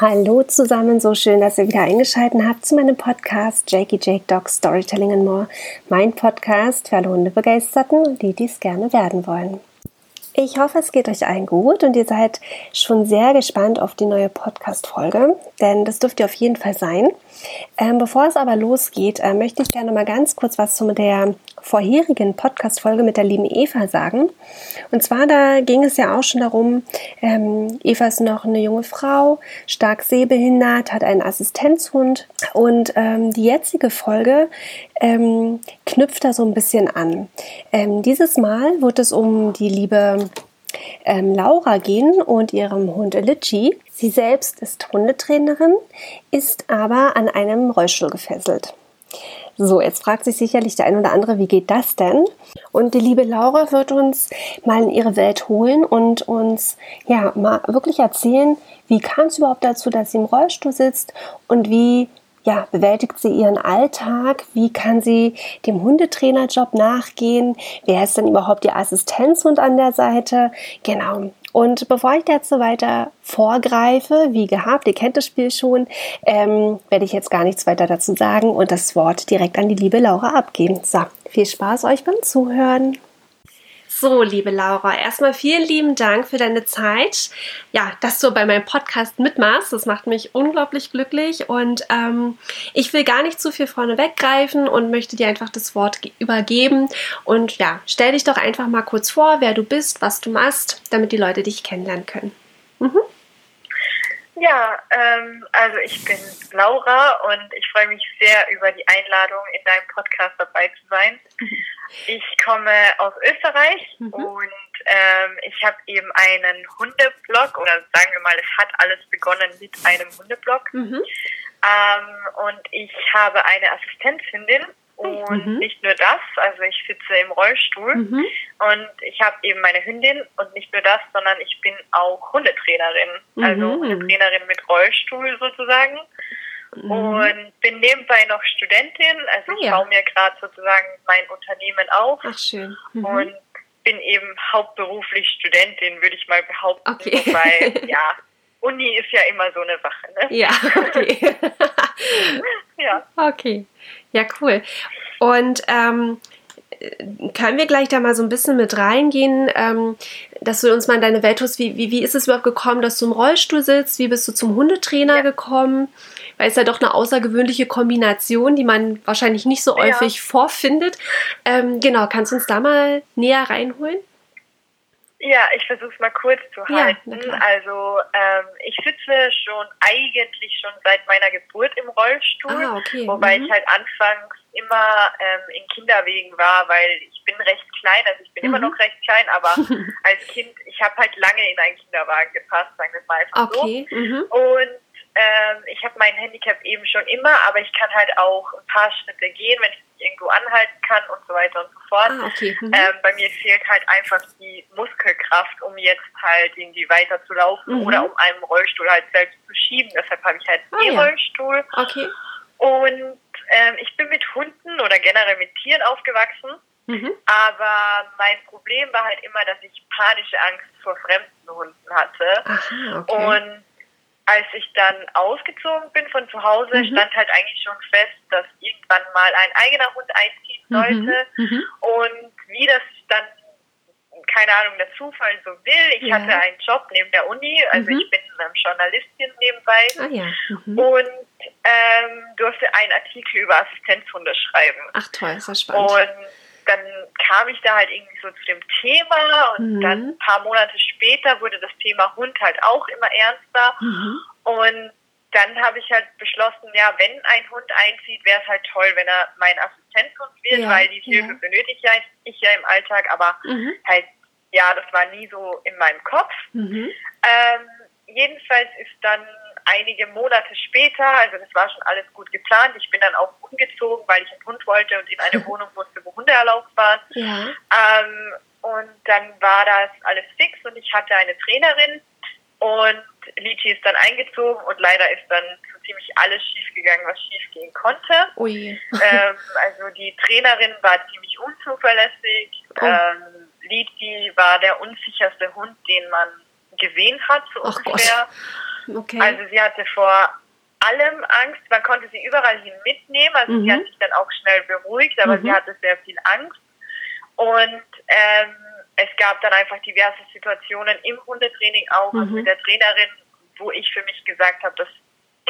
Hallo zusammen, so schön, dass ihr wieder eingeschaltet habt zu meinem Podcast Jakey Jake Dog Storytelling and More. Mein Podcast für alle Hundebegeisterten und die, die es gerne werden wollen. Ich hoffe, es geht euch allen gut und ihr seid schon sehr gespannt auf die neue Podcast-Folge, denn das dürft ihr auf jeden Fall sein. Ähm, bevor es aber losgeht, äh, möchte ich gerne mal ganz kurz was zu der vorherigen Podcast-Folge mit der lieben Eva sagen. Und zwar, da ging es ja auch schon darum, ähm, Eva ist noch eine junge Frau, stark sehbehindert, hat einen Assistenzhund und ähm, die jetzige Folge ähm, knüpft da so ein bisschen an. Ähm, dieses Mal wird es um die liebe ähm, Laura gehen und ihrem Hund Litchi. Sie selbst ist Hundetrainerin, ist aber an einem Rollstuhl gefesselt. So, jetzt fragt sich sicherlich der ein oder andere, wie geht das denn? Und die liebe Laura wird uns mal in ihre Welt holen und uns ja mal wirklich erzählen, wie kam es überhaupt dazu, dass sie im Rollstuhl sitzt und wie ja, bewältigt sie ihren Alltag? Wie kann sie dem Hundetrainerjob nachgehen? Wer ist denn überhaupt ihr Assistenzhund an der Seite? Genau. Und bevor ich dazu weiter vorgreife, wie gehabt, ihr kennt das Spiel schon, ähm, werde ich jetzt gar nichts weiter dazu sagen und das Wort direkt an die liebe Laura abgeben. So, viel Spaß euch beim Zuhören. So, liebe Laura, erstmal vielen lieben Dank für deine Zeit. Ja, dass du bei meinem Podcast mitmachst, das macht mich unglaublich glücklich und ähm, ich will gar nicht zu viel vorne weggreifen und möchte dir einfach das Wort übergeben. Und ja, stell dich doch einfach mal kurz vor, wer du bist, was du machst, damit die Leute dich kennenlernen können. Mhm. Ja, ähm, also ich bin Laura und ich freue mich sehr über die Einladung, in deinem Podcast dabei zu sein. Ich komme aus Österreich mhm. und ähm, ich habe eben einen Hundeblog oder sagen wir mal, es hat alles begonnen mit einem Hundeblog. Mhm. Ähm, und ich habe eine Assistenzhündin und mhm. nicht nur das, also ich sitze im Rollstuhl mhm. und ich habe eben meine Hündin und nicht nur das, sondern ich bin auch Hundetrainerin. Mhm. Also Hundetrainerin mit Rollstuhl sozusagen. Mhm. Und bin nebenbei noch Studentin, also ah, ich ja. baue mir gerade sozusagen mein Unternehmen auf. Ach schön. Mhm. Und bin eben hauptberuflich Studentin, würde ich mal behaupten. Okay. Wobei, ja, Uni ist ja immer so eine Sache, ne? Ja, okay. ja. Okay. Ja, cool. Und ähm, können wir gleich da mal so ein bisschen mit reingehen, ähm, dass du uns mal in deine Welt tust. Wie, wie, wie ist es überhaupt gekommen, dass du im Rollstuhl sitzt? Wie bist du zum Hundetrainer ja. gekommen? Weil es ja doch eine außergewöhnliche Kombination, die man wahrscheinlich nicht so häufig ja. vorfindet. Ähm, genau, kannst du uns da mal näher reinholen? Ja, ich versuche es mal kurz zu halten. Ja, also ähm, ich sitze schon eigentlich schon seit meiner Geburt im Rollstuhl, ah, okay. wobei mhm. ich halt anfangs immer ähm, in Kinderwegen war, weil ich bin recht klein, also ich bin mhm. immer noch recht klein, aber als Kind, ich habe halt lange in einen Kinderwagen gepasst, sagen wir mal einfach okay. so. Mhm. Und ähm, ich habe mein Handicap eben schon immer, aber ich kann halt auch ein paar Schritte gehen, wenn ich irgendwo anhalten kann und so weiter und so fort. Ah, okay. mhm. ähm, bei mir fehlt halt einfach die Muskelkraft, um jetzt halt irgendwie weiter zu laufen mhm. oder um einen Rollstuhl halt selbst zu schieben. Deshalb habe ich halt einen ah, E-Rollstuhl. Ja. Okay. Und ähm, ich bin mit Hunden oder generell mit Tieren aufgewachsen. Mhm. Aber mein Problem war halt immer, dass ich panische Angst vor fremden Hunden hatte. Aha, okay. Und als ich dann ausgezogen bin von zu Hause, mhm. stand halt eigentlich schon fest, dass irgendwann mal ein eigener Hund einziehen mhm. sollte. Mhm. Und wie das dann, keine Ahnung, der Zufall so will, ich ja. hatte einen Job neben der Uni, also mhm. ich bin ähm, Journalistin nebenbei ah, ja. Mhm. und ähm, durfte einen Artikel über Assistenzhunde schreiben. Ach toll, ist das spannend. Und dann kam ich da halt irgendwie so zu dem Thema und mhm. dann ein paar Monate später wurde das Thema Hund halt auch immer ernster. Mhm. Und dann habe ich halt beschlossen, ja, wenn ein Hund einzieht, wäre es halt toll, wenn er mein Assistenzhund wird, ja, weil die Hilfe ja. benötige ich ja, ich ja im Alltag, aber mhm. halt, ja, das war nie so in meinem Kopf. Mhm. Ähm, jedenfalls ist dann einige Monate später, also das war schon alles gut geplant. Ich bin dann auch umgezogen, weil ich einen Hund wollte und in eine Wohnung musste, wo Hunde erlaubt waren. Ja. Ähm, und dann war das alles fix und ich hatte eine Trainerin und Lichi ist dann eingezogen und leider ist dann so ziemlich alles schiefgegangen, was schiefgehen konnte. Ui. ähm, also die Trainerin war ziemlich unzuverlässig. Oh. Ähm, Lichi war der unsicherste Hund, den man gesehen hat, so Ach ungefähr. Gott. Okay. Also sie hatte vor allem Angst. Man konnte sie überall hin mitnehmen. Also mhm. sie hat sich dann auch schnell beruhigt, aber mhm. sie hatte sehr viel Angst. Und ähm, es gab dann einfach diverse Situationen im Hundetraining auch, mhm. also mit der Trainerin, wo ich für mich gesagt habe, das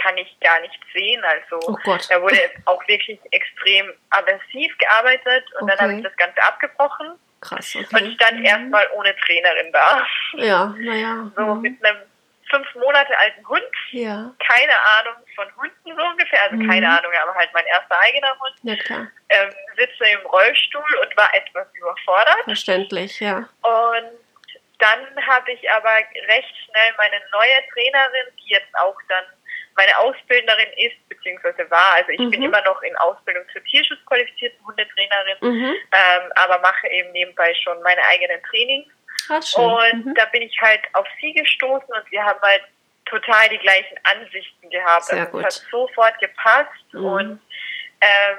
kann ich gar nicht sehen. Also oh da wurde auch wirklich extrem aversiv gearbeitet und okay. dann habe ich das Ganze abgebrochen. Krass, okay. Und stand mhm. erstmal ohne Trainerin da. Ja, naja. So mhm. mit einem fünf Monate alten Hund. Ja. Keine Ahnung von Hunden so ungefähr, also mhm. keine Ahnung, aber halt mein erster eigener Hund. Ja, klar. Ähm, sitze im Rollstuhl und war etwas überfordert. Verständlich, ja. Und dann habe ich aber recht schnell meine neue Trainerin, die jetzt auch dann meine Ausbilderin ist, beziehungsweise war. Also ich mhm. bin immer noch in Ausbildung zur Tierschutzqualifizierten Hundetrainerin, mhm. ähm, aber mache eben nebenbei schon meine eigenen Trainings. Und mhm. da bin ich halt auf sie gestoßen und wir haben halt total die gleichen Ansichten gehabt. Sehr also es hat sofort gepasst mhm. und ähm,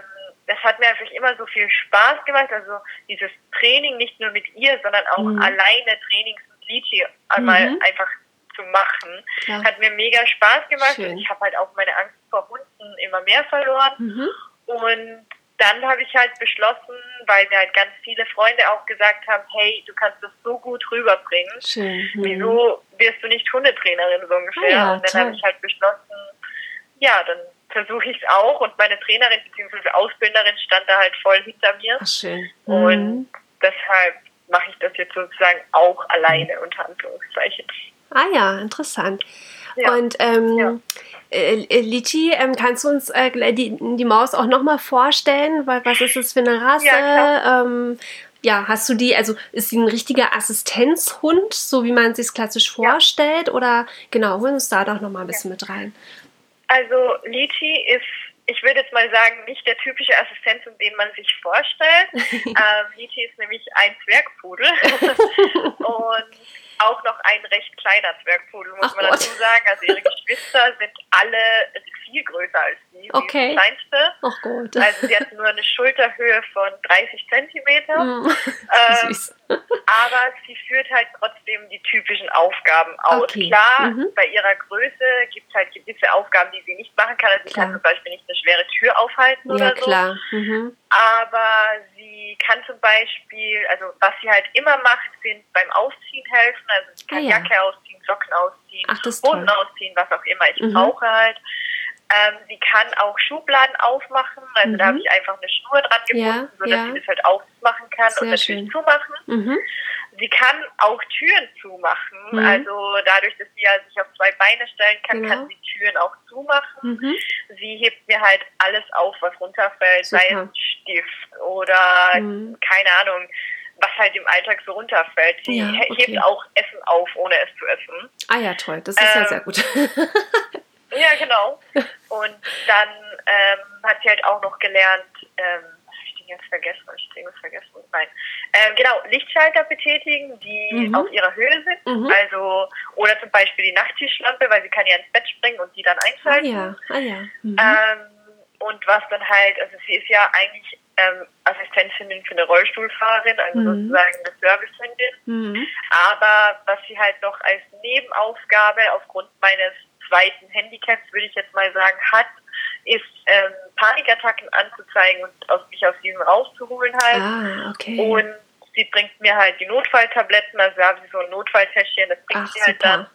das hat mir einfach immer so viel Spaß gemacht. Also dieses Training nicht nur mit ihr, sondern auch mhm. alleine Trainings mit Lichi einmal mhm. einfach zu machen, ja. hat mir mega Spaß gemacht. Schön. Und ich habe halt auch meine Angst vor Hunden immer mehr verloren. Mhm. Und dann habe ich halt beschlossen, weil mir halt ganz viele Freunde auch gesagt haben, hey, du kannst das so gut rüberbringen. Schön. Mhm. Wieso wirst du nicht Hundetrainerin so ungefähr? Ja, und dann habe ich halt beschlossen, ja, dann versuche ich es auch und meine Trainerin bzw. Ausbilderin stand da halt voll hinter mir. Ach, schön. Mhm. Und deshalb mache ich das jetzt sozusagen auch alleine unter Anführungszeichen. Ah ja, interessant. Ja. Und ähm, ja. Äh, äh, Lichi, ähm, kannst du uns äh, die, die Maus auch nochmal vorstellen? Was ist das für eine Rasse? Ja, ähm, ja, hast du die, also ist sie ein richtiger Assistenzhund, so wie man es sich klassisch vorstellt? Ja. Oder genau, holen uns da doch nochmal ein bisschen ja. mit rein. Also Lichi ist, ich würde jetzt mal sagen, nicht der typische Assistenz, den man sich vorstellt. ähm, Lichi ist nämlich ein Zwergpudel. und auch noch ein recht kleiner Zwergpudel, muss Ach man Gott. dazu sagen. Also ihre Geschwister sind alle viel größer als sie. Okay. Sie ist die kleinste. Ach Gott. Also sie hat nur eine Schulterhöhe von 30 Zentimeter. Mm. Ähm, Süß. aber sie führt halt trotzdem die typischen Aufgaben aus. Okay. Klar, mhm. bei ihrer Größe gibt es halt gewisse Aufgaben, die sie nicht machen kann. Also sie kann zum Beispiel nicht eine schwere Tür aufhalten ja, oder so. Klar. Mhm. Aber sie kann zum Beispiel, also was sie halt immer macht, sind beim Ausziehen helfen. Also sie kann ah, ja. Jacke ausziehen, Socken ausziehen, Ach, Hosen ausziehen, was auch immer ich mhm. brauche halt. Ähm, sie kann auch Schubladen aufmachen, also mhm. da habe ich einfach eine Schnur dran gebunden, ja, sodass ja. sie das halt aufmachen kann Sehr und natürlich schön. zumachen. Mhm. Sie kann auch Türen zumachen, mhm. also dadurch, dass sie ja sich auf zwei Beine stellen kann, genau. kann sie Türen auch zumachen. Mhm. Sie hebt mir halt alles auf, was runterfällt, Super. sei es Stift oder mhm. keine Ahnung was halt im Alltag so runterfällt. Sie ja, okay. hebt auch Essen auf, ohne es zu essen. Ah ja, toll. Das ist ähm, ja sehr gut. Ja, genau. Und dann ähm, hat sie halt auch noch gelernt, ähm, jetzt vergessen, jetzt vergessen, nein. Ähm, genau, Lichtschalter betätigen, die mhm. auf ihrer Höhe sind. Mhm. Also, oder zum Beispiel die Nachttischlampe, weil sie kann ja ins Bett springen und die dann einschalten. Ah ja, ah ja. Mhm. Ähm, und was dann halt, also sie ist ja eigentlich ähm, Assistentin für eine Rollstuhlfahrerin, also mhm. sozusagen eine Servicehündin. Mhm. Aber was sie halt noch als Nebenaufgabe aufgrund meines zweiten Handicaps, würde ich jetzt mal sagen, hat, ist ähm, Panikattacken anzuzeigen und aus, mich aus diesem rauszuholen halt. Ah, okay. Und sie bringt mir halt die Notfalltabletten, also da habe ich so ein Notfalltäschchen, das bringt Ach, sie halt super. dann.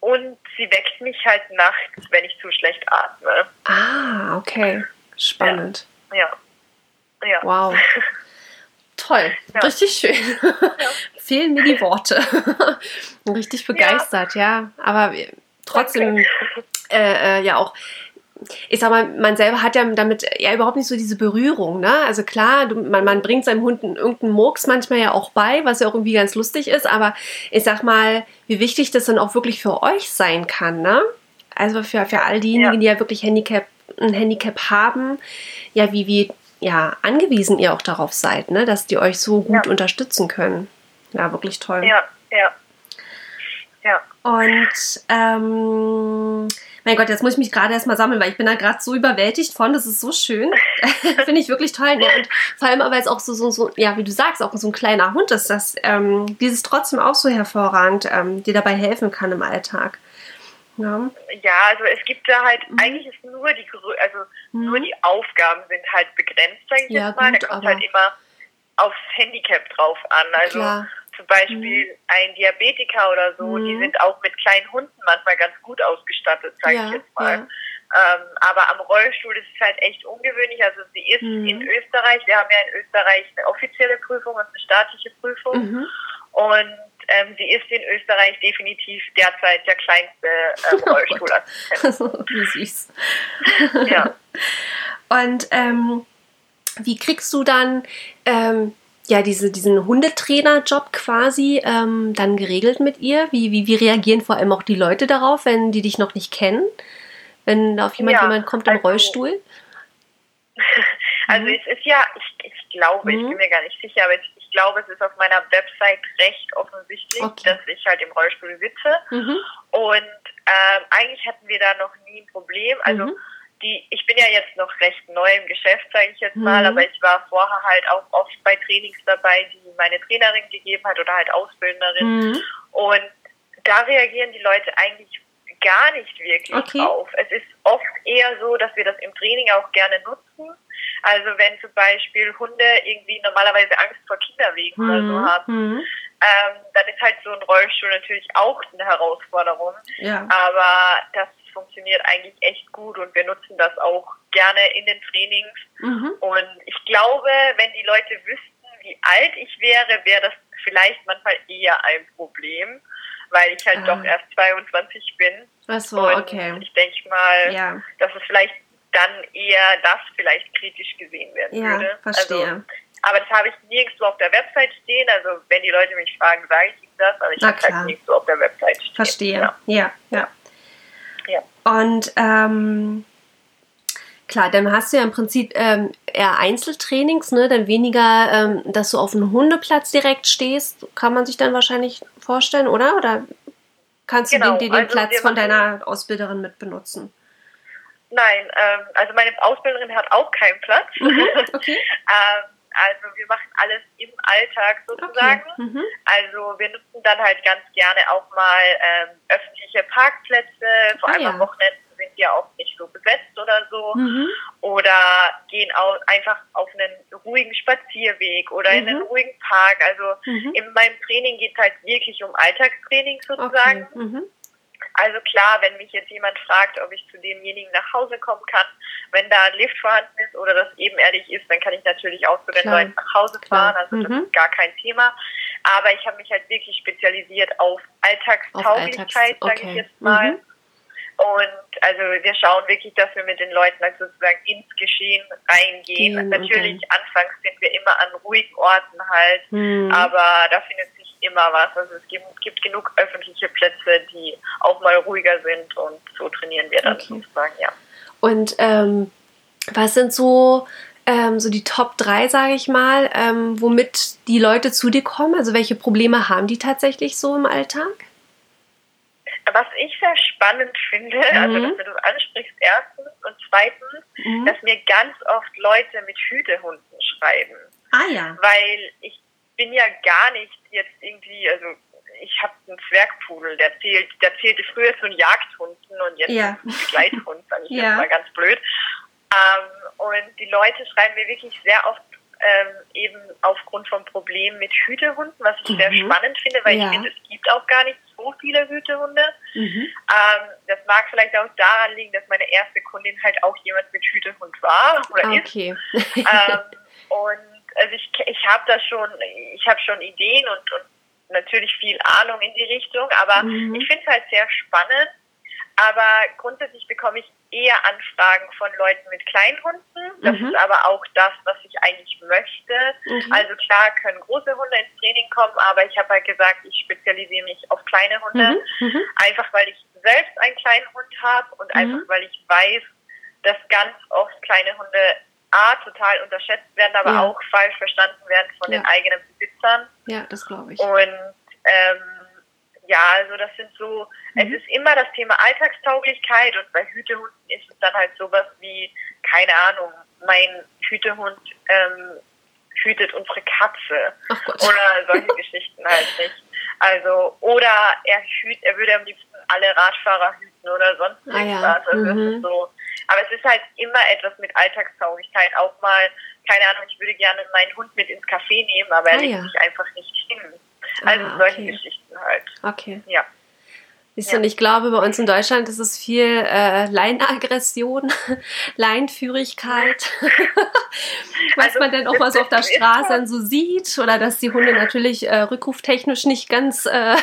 Und sie weckt mich halt nachts, wenn ich zu schlecht atme. Ah, okay. Spannend. Ja. ja. ja. Wow. Toll, ja. richtig schön. Ja. Fehlen mir die Worte. richtig begeistert, ja. Aber trotzdem äh, äh, ja auch ich sag mal, man selber hat ja damit ja überhaupt nicht so diese Berührung, ne? Also klar, du, man, man bringt seinem Hund irgendeinen Murks manchmal ja auch bei, was ja auch irgendwie ganz lustig ist, aber ich sag mal, wie wichtig das dann auch wirklich für euch sein kann, ne? Also für, für all diejenigen, ja. die ja wirklich Handicap, ein Handicap haben, ja, wie, wie ja, angewiesen ihr auch darauf seid, ne? Dass die euch so gut ja. unterstützen können. Ja, wirklich toll. Ja, ja. Ja. Und ähm, mein Gott, jetzt muss ich mich gerade erstmal sammeln, weil ich bin da gerade so überwältigt von. Das ist so schön. Finde ich wirklich toll. Ne? Und vor allem aber jetzt auch so, so, so, ja, wie du sagst, auch so ein kleiner Hund ist, dass ähm, dieses trotzdem auch so hervorragend ähm, dir dabei helfen kann im Alltag. Ja. ja, also es gibt da halt, mhm. eigentlich ist nur die, also mhm. nur die Aufgaben sind halt begrenzt, sage ich ja, jetzt mal. Gut, da kommt halt immer aufs Handicap drauf an. Also Klar. Zum Beispiel mhm. ein Diabetiker oder so, die mhm. sind auch mit kleinen Hunden manchmal ganz gut ausgestattet, sage ja, ich jetzt mal. Ja. Ähm, aber am Rollstuhl ist es halt echt ungewöhnlich. Also sie ist mhm. in Österreich, wir haben ja in Österreich eine offizielle Prüfung und eine staatliche Prüfung. Mhm. Und ähm, sie ist in Österreich definitiv derzeit der kleinste ähm, oh Rollstuhlassistent. Wie süß. ja. Und ähm, wie kriegst du dann ähm, ja diese, diesen Hundetrainer-Job quasi ähm, dann geregelt mit ihr? Wie, wie, wie reagieren vor allem auch die Leute darauf, wenn die dich noch nicht kennen? wenn auf jemand, ja, jemand kommt im also, Rollstuhl? Also mhm. es ist ja, ich, ich glaube, mhm. ich bin mir gar nicht sicher, aber ich, ich, glaube, es ist auf meiner Website recht offensichtlich, okay. dass ich halt im Rollstuhl sitze. Mhm. Und ähm, eigentlich hatten wir da noch nie ein Problem. Also mhm. Die, ich bin ja jetzt noch recht neu im Geschäft, sage ich jetzt mal, mhm. aber ich war vorher halt auch oft bei Trainings dabei, die meine Trainerin gegeben hat oder halt Ausbilderin. Mhm. Und da reagieren die Leute eigentlich gar nicht wirklich okay. auf. Es ist oft eher so, dass wir das im Training auch gerne nutzen. Also wenn zum Beispiel Hunde irgendwie normalerweise Angst vor Kinderwegen mhm. oder so mhm. haben, mhm. ähm, dann ist halt so ein Rollstuhl natürlich auch eine Herausforderung. Ja. Aber das funktioniert eigentlich echt gut und wir nutzen das auch gerne in den Trainings. Mhm. Und ich glaube, wenn die Leute wüssten, wie alt ich wäre, wäre das vielleicht manchmal eher ein Problem weil ich halt ah. doch erst 22 bin. Ach so, und okay. Ich denke mal, ja. dass es vielleicht dann eher das vielleicht kritisch gesehen werden ja, würde. Verstehe. Also, aber das habe ich nirgendwo auf der Website stehen. Also wenn die Leute mich fragen, sage ich ihnen das, aber ich habe halt nirgendwo auf der Website stehen. Verstehe. Ja, ja. ja. Ja. Und ähm, Klar, dann hast du ja im Prinzip ähm, eher Einzeltrainings, ne? Dann weniger, ähm, dass du auf einem Hundeplatz direkt stehst, kann man sich dann wahrscheinlich vorstellen, oder? Oder kannst genau, du den, den, also Platz von deiner Ausbilderin mit benutzen? Nein, ähm, also meine Ausbilderin hat auch keinen Platz. Mhm, okay. ähm, also wir machen alles im Alltag sozusagen. Okay. Mhm. Also wir nutzen dann halt ganz gerne auch mal ähm, öffentliche Parkplätze, vor ah, allem ja. am Wochenende sind ja auch nicht so besetzt oder so. Mhm. Oder gehen auch einfach auf einen ruhigen Spazierweg oder mhm. in einen mhm. ruhigen Park. Also mhm. in meinem Training geht es halt wirklich um Alltagstraining sozusagen. Okay. Also klar, wenn mich jetzt jemand fragt, ob ich zu demjenigen nach Hause kommen kann, wenn da ein Lift vorhanden ist oder das ebenerdig ist, dann kann ich natürlich auch zu den klar. Leuten nach Hause fahren. Also das mhm. ist gar kein Thema. Aber ich habe mich halt wirklich spezialisiert auf Alltagstauglichkeit, Alltags okay. sage ich jetzt mal. Mhm. Und also wir schauen wirklich, dass wir mit den Leuten also sozusagen ins Geschehen reingehen. Mhm, Natürlich, okay. anfangs sind wir immer an ruhigen Orten halt, mhm. aber da findet immer was. Also es gibt, gibt, genug öffentliche Plätze, die auch mal ruhiger sind und so trainieren wir dann okay. sozusagen, ja. Und ähm, was sind so ähm, so die Top 3, sage ich mal, ähm, womit die Leute zu dir kommen? Also welche Probleme haben die tatsächlich so im Alltag? Was ich sehr spannend finde, also, mhm. also dass du das ansprichst, erstens und zweitens, mhm. dass mir ganz oft Leute mit Hütehunden schreiben. Ah ja. Weil ich bin ja gar nicht jetzt irgendwie, also ich habe einen Zwergpudel, der zählt, der zählte früher zu einem Jagdhunden und jetzt ja. ein Begleithund, sage ich ja. mal ganz blöd. Ähm, und die Leute schreiben mir wirklich sehr oft ähm, eben aufgrund von Problemen mit Hütehunden, was ich mhm. sehr spannend finde, weil ja. ich finde, es gibt auch gar nicht so viele Hütehunde. Mhm. Ähm, das mag vielleicht auch daran liegen, dass meine erste Kundin halt auch jemand mit Hütehund war oder okay. ist. ähm, und also ich, ich habe da schon, ich habe schon Ideen und, und natürlich viel Ahnung in die Richtung, aber mhm. ich finde es halt sehr spannend. Aber grundsätzlich bekomme ich eher Anfragen von Leuten mit Kleinhunden. Das mhm. ist aber auch das, was ich eigentlich möchte. Mhm. Also klar können große Hunde ins Training kommen, aber ich habe halt gesagt, ich spezialisiere mich auf kleine Hunde. Mhm. mhm. Einfach weil ich selbst einen kleinen Hund habe und mhm. einfach weil ich weiß, dass ganz oft kleine Hunde A, total unterschätzt werden, aber ja. auch falsch verstanden werden von ja. den eigenen Besitzern. Ja, das glaube ich. Und ähm, ja, also das sind so, mhm. es ist immer das Thema Alltagstauglichkeit und bei Hütehunden ist es dann halt sowas wie, keine Ahnung, mein Hütehund ähm, hütet unsere Katze oder solche Geschichten halt nicht. Also, oder er hüt, er würde am liebsten alle Radfahrer hüten oder sonst Ah, ja. irgendwas. Also Mhm. ist so. Aber es ist halt immer etwas mit Alltagstauglichkeit. Auch mal, keine Ahnung, ich würde gerne meinen Hund mit ins Café nehmen, aber er Ah, legt ja. sich einfach nicht hin. Also Ah, solche okay. Geschichten halt. Okay. Ja. Siehst Ja. und ich glaube, bei uns in Deutschland ist es viel äh, Leinenaggression, Leinführigkeit, was Also, man dann auch mal so auf der Straße dann so sieht oder dass die Hunde natürlich äh, rückruftechnisch nicht ganz, äh,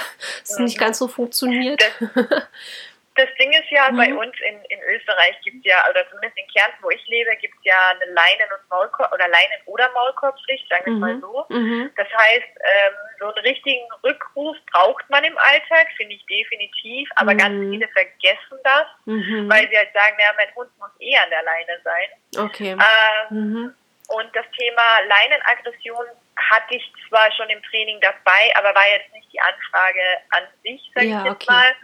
es nicht ganz so funktioniert. Das Ding ist ja, Mhm. bei uns in, in Österreich gibt es ja, oder zumindest in Kärnten, wo ich lebe, gibt es ja eine Leinen- und Maulkorb oder Leinen- oder Maulkorbpflicht, sagen wir es mal Mhm. so. Mhm. Das heißt, ähm, so einen richtigen Rückruf braucht man im Alltag, finde ich definitiv, aber Mhm. ganz viele vergessen das, Mhm. weil sie halt sagen, naja, mein Hund muss eh an der Leine sein. Okay. Ähm, Mhm. und das Thema Leinenaggression hatte ich zwar schon im Training dabei, aber war jetzt nicht die Anfrage an sich, sage Ja, ich jetzt okay. mal.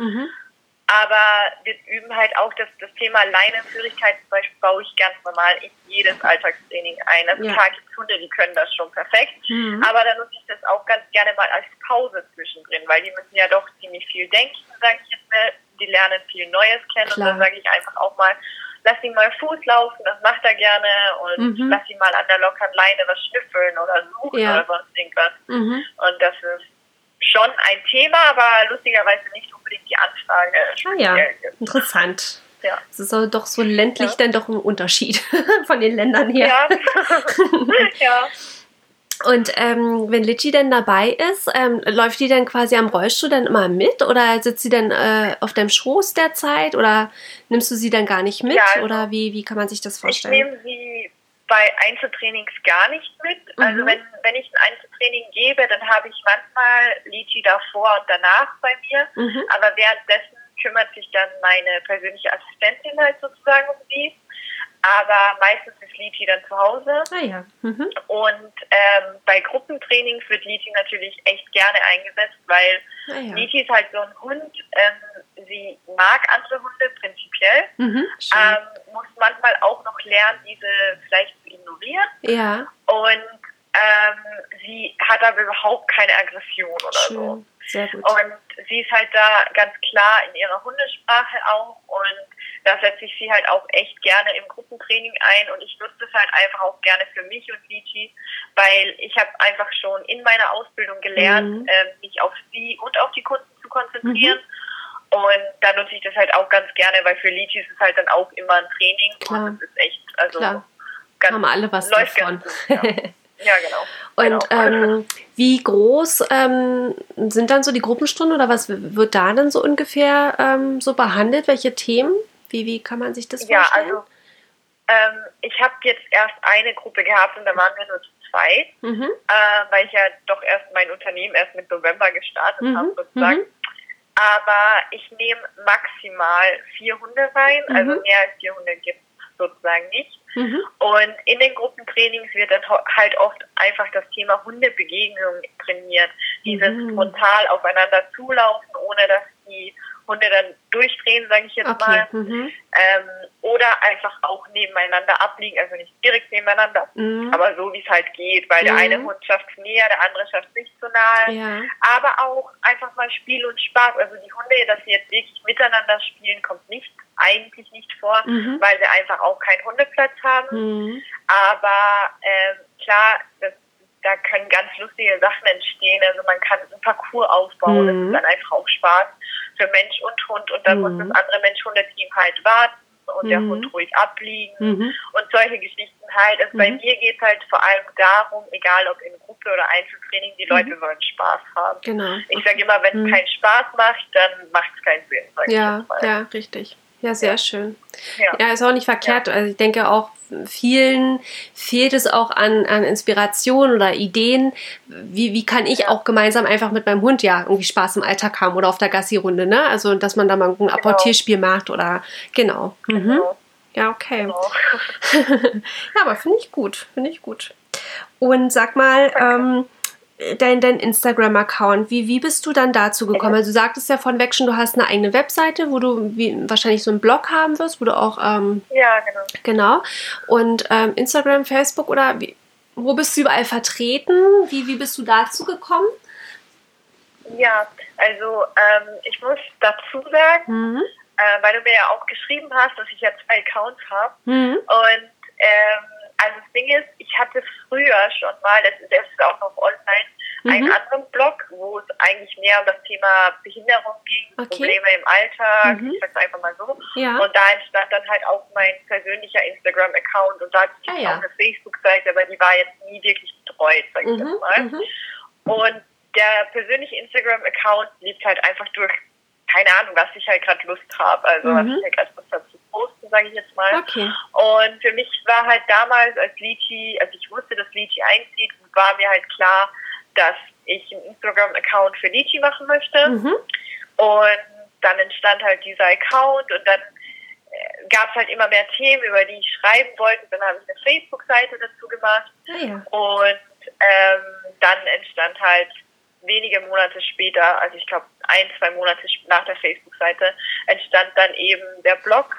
Aber wir üben halt auch das, das Thema Leinenführigkeit zum Beispiel baue ich ganz normal in jedes Alltagstraining ein. Also Ja. klar gibt Hunde, die können das schon perfekt. Mhm. Aber dann nutze ich das auch ganz gerne mal als Pause zwischendrin, weil die müssen ja doch ziemlich viel denken, sage ich jetzt mal. Die lernen viel Neues kennen Klar. und dann sage ich einfach auch mal, lass ihn mal Fuß laufen, das macht er gerne und Mhm. lass ihn mal an der lockeren Leine was schnüffeln oder suchen Ja. oder sonst irgendwas. Mhm. Und das ist schon ein Thema, aber lustigerweise nicht unbedingt die Anfrage. Ah ja, interessant. Ja. Es ist doch so ländlich Ja. dann doch ein Unterschied von den Ländern her. Ja. ja. Und ähm, wenn Litchi denn dabei ist, ähm, läuft die dann quasi am Rollstuhl dann immer mit oder sitzt sie dann äh, auf deinem Schoß derzeit oder nimmst du sie dann gar nicht mit Ja, also oder wie, wie kann man sich das Ich vorstellen? nehme sie bei Einzeltrainings gar nicht mit. Also Mhm. wenn, wenn ich ein Einzeltraining gebe, dann habe ich manchmal Liti davor und danach bei mir. Mhm. Aber währenddessen kümmert sich dann meine persönliche Assistentin halt sozusagen um sie. Aber meistens ist Liti dann zu Hause. Ah ja. Mhm. Und ähm, bei Gruppentrainings wird Liti natürlich echt gerne eingesetzt, weil Ah ja. Liti ist halt so ein Hund. Ähm, sie mag andere Hunde prinzipiell. Mhm. Ähm, muss manchmal auch noch lernen, diese vielleicht zu ignorieren. ja, Und ähm, sie hat aber überhaupt keine Aggression oder so. schön. Sehr gut. Und sie ist halt da ganz klar in ihrer Hundesprache auch und da setze ich sie halt auch echt gerne im Gruppentraining ein und ich nutze es halt einfach auch gerne für mich und Liti, weil ich habe einfach schon in meiner Ausbildung gelernt, Mhm. ähm, mich auf sie und auf die Kunden zu konzentrieren. Und da nutze ich das halt auch ganz gerne, weil für Liti ist es halt dann auch immer ein Training Klar. und es ist echt, also Klar. Ganz, Haben alle was läuft davon. ganz ja. ja, genau. Und genau. ähm, wie groß ähm, sind dann so die Gruppenstunden oder was wird da dann so ungefähr ähm, so behandelt? Welche Themen? Wie, wie kann man sich das Ja, vorstellen? also ich habe jetzt erst eine Gruppe gehabt und da waren wir nur zu zweit, mhm. äh, weil ich ja doch erst mein Unternehmen erst mit November gestartet Mhm, habe sozusagen. mhm. Aber ich nehme maximal vier Hunde rein, also Mhm. mehr als vier Hunde gibt es sozusagen nicht. Mhm. Und in den Gruppentrainings wird dann halt oft einfach das Thema Hundebegegnung trainiert. Dieses Mhm. frontal aufeinander zulaufen, ohne dass die Hunde dann durchdrehen, sage ich jetzt Okay. mal. Mhm. Ähm, oder einfach auch nebeneinander abliegen, also nicht direkt nebeneinander, Mhm. aber so wie es halt geht, weil der Mhm. eine Hund schafft es näher, der andere schafft es nicht so nahe. Ja. Aber auch einfach mal Spiel und Spaß. Also die Hunde, dass sie jetzt wirklich miteinander spielen, kommt nicht, eigentlich nicht vor, Mhm. weil sie einfach auch keinen Hundeplatz haben. Mhm. Aber ähm, klar, das, da können ganz lustige Sachen entstehen. Also man kann einen Parcours aufbauen, das Mhm. ist dann einfach auch Spaß für Mensch und Hund. Und dann Mhm. muss das andere Mensch-Hunde-Team halt warten und der Mhm. Hund ruhig abliegen. Mhm. Und solche Geschichten halt. Also bei Mhm. mir geht es halt vor allem darum, egal ob in Gruppe oder Einzeltraining, die Leute Mhm. sollen Spaß haben. Genau. Ich sage immer, wenn es Mhm. keinen Spaß macht, dann macht es keinen Sinn. Ja, ja, richtig. Ja, sehr Ja. schön. Ja. Ja, ist auch nicht verkehrt. Also ich denke auch, vielen fehlt es auch an, an Inspiration oder Ideen. Wie, wie kann ich Ja. auch gemeinsam einfach mit meinem Hund ja irgendwie Spaß im Alltag haben oder auf der Gassi-Runde, ne? Also, dass man da mal ein Apportierspiel macht oder genau. Mhm. Genau, Ja, okay. genau. Ja, aber finde ich gut, finde ich gut. Und sag mal, ähm, dein, dein Instagram-Account, wie, wie bist du dann dazu gekommen? Also du sagtest ja von weg schon, du hast eine eigene Webseite, wo du wie, wahrscheinlich so einen Blog haben wirst, wo du auch, ähm, Ja, genau. genau. Und ähm, Instagram, Facebook oder wie, wo bist du überall vertreten? Wie, wie bist du dazu gekommen? Ja, also ähm, ich muss dazu sagen, Mhm. äh, weil du mir ja auch geschrieben hast, dass ich ja zwei Accounts habe. Mhm. Und ähm, also das Ding ist, ich hatte früher schon mal, das ist jetzt auch noch online, mhm. einen anderen Blog, wo es eigentlich mehr um das Thema Behinderung ging, okay. Probleme im Alltag, mhm. ich sag's einfach mal so. Ja. Und da entstand dann halt auch mein persönlicher Instagram-Account und da hatte ich ah, ja. auch eine Facebook-Seite, aber die war jetzt nie wirklich betreut, sag ich mhm. jetzt mal. Mhm. Und der persönliche Instagram-Account lebt halt einfach durch, keine Ahnung, was ich halt gerade Lust habe, also was mhm. ich halt gerade Lust habe zu posten, sage ich jetzt mal. Okay. Und für mich war halt damals als Lychee, als ich wusste, dass Lychee einzieht, war mir halt klar, dass ich einen Instagram-Account für Lychee machen möchte. Mhm. Und dann entstand halt dieser Account und dann äh, gab es halt immer mehr Themen, über die ich schreiben wollte. Dann habe ich eine Facebook-Seite dazu gemacht. Ah, ja. Und ähm, dann entstand halt wenige Monate später, also ich glaube ein, zwei Monate nach der Facebook-Seite, entstand dann eben der Blog.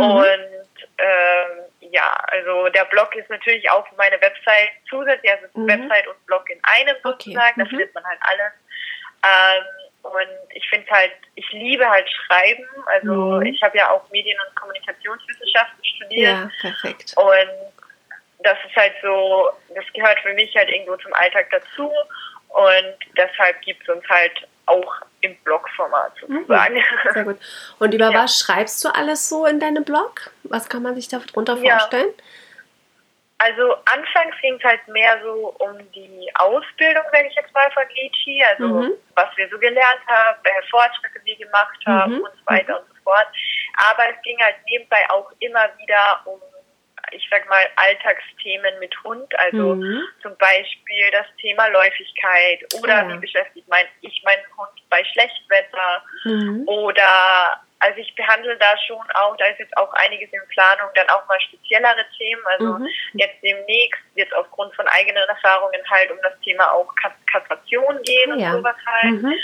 Mhm. Und ähm, ja, also der Blog ist natürlich auch meine Website zusätzlich, also mhm. Website und Blog in einem sozusagen, okay. da mhm. findet man halt alles. Ähm, und ich finde halt, ich liebe halt Schreiben. Also mhm. ich habe ja auch Medien- und Kommunikationswissenschaften studiert. Ja, perfekt. Und das ist halt so, das gehört für mich halt irgendwo zum Alltag dazu. Und deshalb gibt es uns halt auch im Blogformat sozusagen. Mhm, sehr gut. Und über ja. was schreibst du alles so in deinem Blog? Was kann man sich darunter vorstellen? Ja. Also anfangs ging es halt mehr so um die Ausbildung, wenn ich jetzt mal von Lichi, also mhm. was wir so gelernt haben, welche Fortschritte wir gemacht haben mhm. und so weiter und so fort. Aber es ging halt nebenbei auch immer wieder um ich sag mal, Alltagsthemen mit Hund, also mhm. zum Beispiel das Thema Läufigkeit oder ja. wie beschäftigt mein, ich meinen Hund bei Schlechtwetter mhm. oder also ich behandle da schon auch, da ist jetzt auch einiges in Planung, dann auch mal speziellere Themen. Also mhm. jetzt demnächst wird es aufgrund von eigenen Erfahrungen halt um das Thema auch Kastration gehen ja. und sowas halt. Mhm.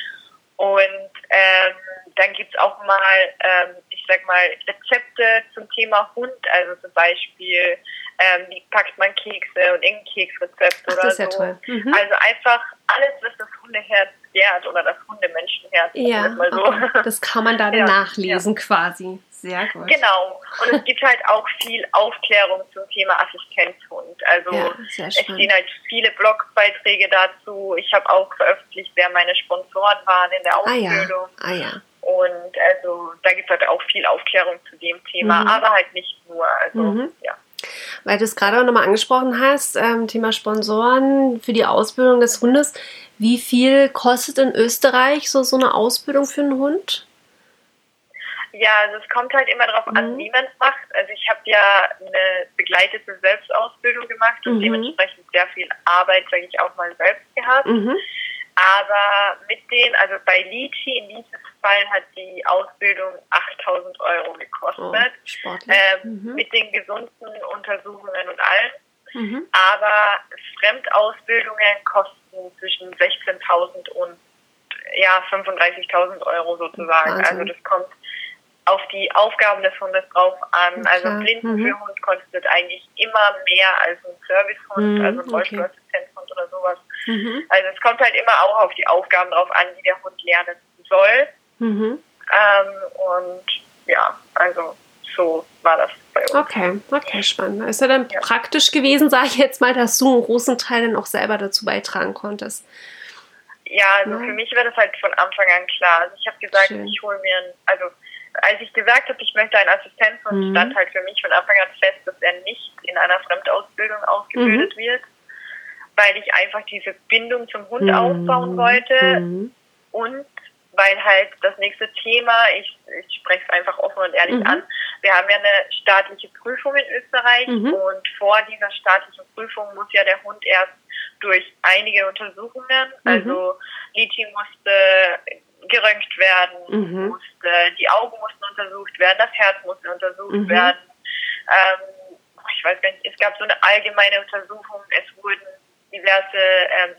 Und ähm, dann gibt's auch mal, ähm, sag mal, Rezepte zum Thema Hund, also zum Beispiel, ähm, wie packt man Kekse und irgendein Keksrezept Ach, oder das ist ja so. Toll. Mhm. Also einfach alles, was das Hundeherz wert oder das Hundemenschenherz. Ja, mal so. Okay. das kann man dann ja, nachlesen ja. quasi. Sehr gut. Genau. Und es gibt halt auch viel Aufklärung zum Thema Assistenzhund. Also ja, es stehen halt viele Blogbeiträge dazu. Ich habe auch veröffentlicht, wer meine Sponsoren waren in der Ausbildung. Ah ja. Ah, ja. Und also da gibt es halt auch viel Aufklärung zu dem Thema, mhm. aber halt nicht nur. Also mhm. ja. Weil du es gerade auch nochmal angesprochen hast, ähm, Thema Sponsoren für die Ausbildung des Hundes. Wie viel kostet in Österreich so, so eine Ausbildung für einen Hund? Ja, also es kommt halt immer darauf mhm. an, wie man es macht. Also ich habe ja eine begleitete Selbstausbildung gemacht und mhm. dementsprechend sehr viel Arbeit, sage ich auch mal, selbst gehabt. Mhm. Aber mit den, also bei Lichi in diesem Fall hat die Ausbildung 8000 Euro gekostet. Oh, ähm, mhm. Mit den gesunden Untersuchungen und allem. Mhm. Aber Fremdausbildungen kosten zwischen 16.000 und ja, 35.000 Euro sozusagen. Also, also das kommt auf die Aufgaben des Hundes drauf an. Okay. Also ein Blindenführhund mhm. kostet eigentlich immer mehr als ein Servicehund, mhm. also ein Rollstuhlassistenzhund oder sowas. Mhm. Also es kommt halt immer auch auf die Aufgaben drauf an, die der Hund lernen soll. Mhm. Ähm, und ja, also so war das bei uns. Okay, okay, spannend. Ist ja dann ja. praktisch gewesen, sage ich jetzt mal, dass du einen großen Teil dann auch selber dazu beitragen konntest. Ja, also ja. für mich war das halt von Anfang an klar. Also ich habe gesagt, Schön. ich hole mir, ein, also als ich gesagt habe, ich möchte einen Assistenzhund, mhm. stand halt für mich von Anfang an fest, dass er nicht in einer Fremdausbildung ausgebildet mhm. wird, weil ich einfach diese Bindung zum Hund mhm. aufbauen wollte mhm. und weil halt das nächste Thema, ich, ich spreche es einfach offen und ehrlich mhm. an, wir haben ja eine staatliche Prüfung in Österreich mhm. und vor dieser staatlichen Prüfung muss ja der Hund erst durch einige Untersuchungen, also Liti musste geröntgt werden mhm. musste, die Augen mussten untersucht werden, das Herz musste untersucht mhm. werden. Ähm, ich weiß gar nicht, es gab so eine allgemeine Untersuchung, es wurden diverse ähm,